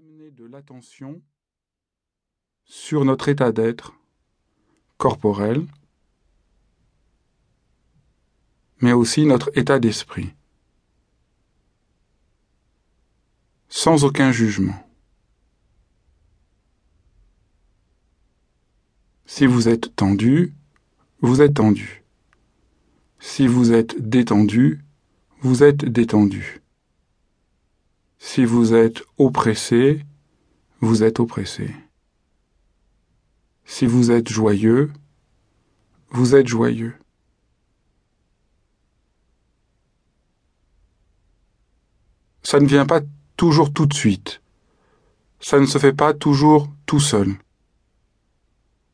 de l'attention sur notre état d'être corporel, mais aussi notre état d'esprit, sans aucun jugement. Si vous êtes tendu, vous êtes tendu. Si vous êtes détendu, vous êtes détendu. Si vous êtes oppressé, vous êtes oppressé. Si vous êtes joyeux, vous êtes joyeux. Ça ne vient pas toujours tout de suite. Ça ne se fait pas toujours tout seul.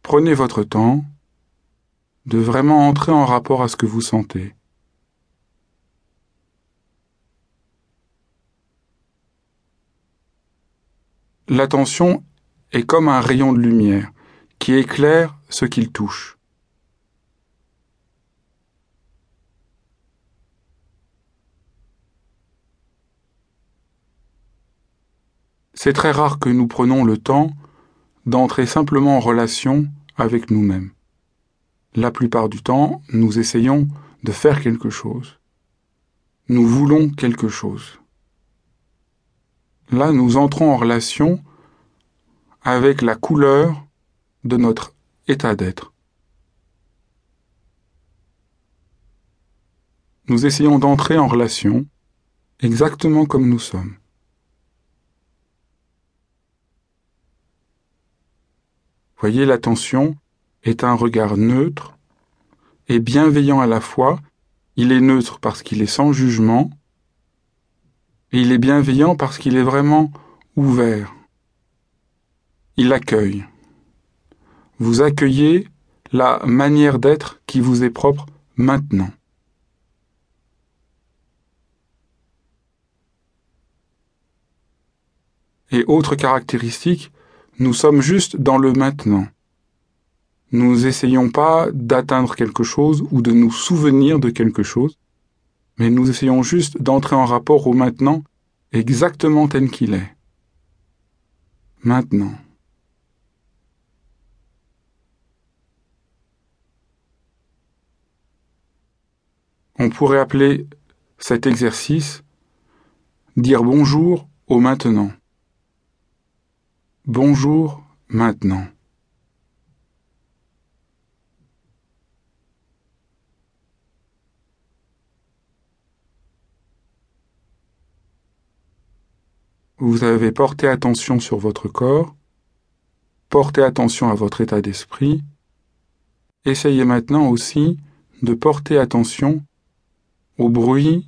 Prenez votre temps de vraiment entrer en rapport à ce que vous sentez. L'attention est comme un rayon de lumière qui éclaire ce qu'il touche. C'est très rare que nous prenons le temps d'entrer simplement en relation avec nous-mêmes. La plupart du temps, nous essayons de faire quelque chose. Nous voulons quelque chose. Là, nous entrons en relation avec la couleur de notre état d'être. Nous essayons d'entrer en relation exactement comme nous sommes. Voyez, l'attention est un regard neutre et bienveillant à la fois. Il est neutre parce qu'il est sans jugement il est bienveillant parce qu'il est vraiment ouvert. Il accueille. Vous accueillez la manière d'être qui vous est propre maintenant. Et autre caractéristique, nous sommes juste dans le maintenant. Nous essayons pas d'atteindre quelque chose ou de nous souvenir de quelque chose, mais nous essayons juste d'entrer en rapport au maintenant exactement tel qu'il est. Maintenant. On pourrait appeler cet exercice dire bonjour au maintenant. Bonjour maintenant. Vous avez porté attention sur votre corps, portez attention à votre état d'esprit. Essayez maintenant aussi de porter attention au bruit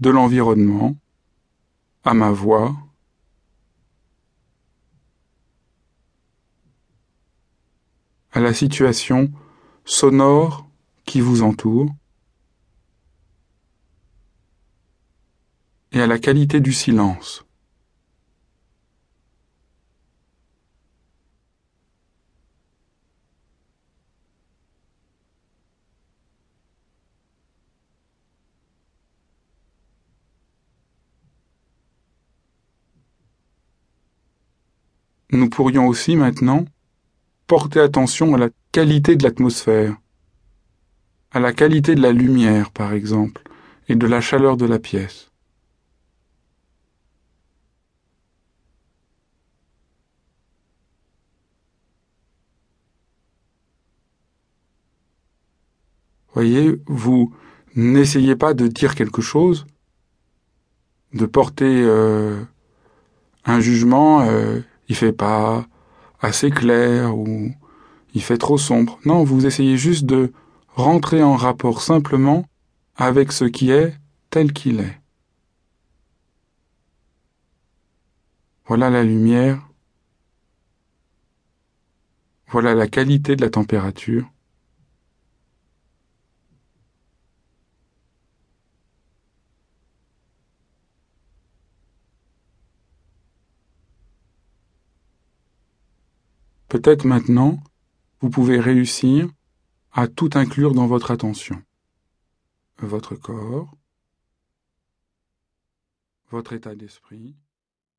de l'environnement, à ma voix, à la situation sonore qui vous entoure et à la qualité du silence. Nous pourrions aussi maintenant porter attention à la qualité de l'atmosphère, à la qualité de la lumière, par exemple, et de la chaleur de la pièce. Voyez, vous n'essayez pas de dire quelque chose, de porter euh, un jugement, euh, il fait pas, assez clair ou il fait trop sombre. Non, vous essayez juste de rentrer en rapport simplement avec ce qui est tel qu'il est. Voilà la lumière. Voilà la qualité de la température. Peut-être maintenant, vous pouvez réussir à tout inclure dans votre attention. Votre corps, votre état d'esprit,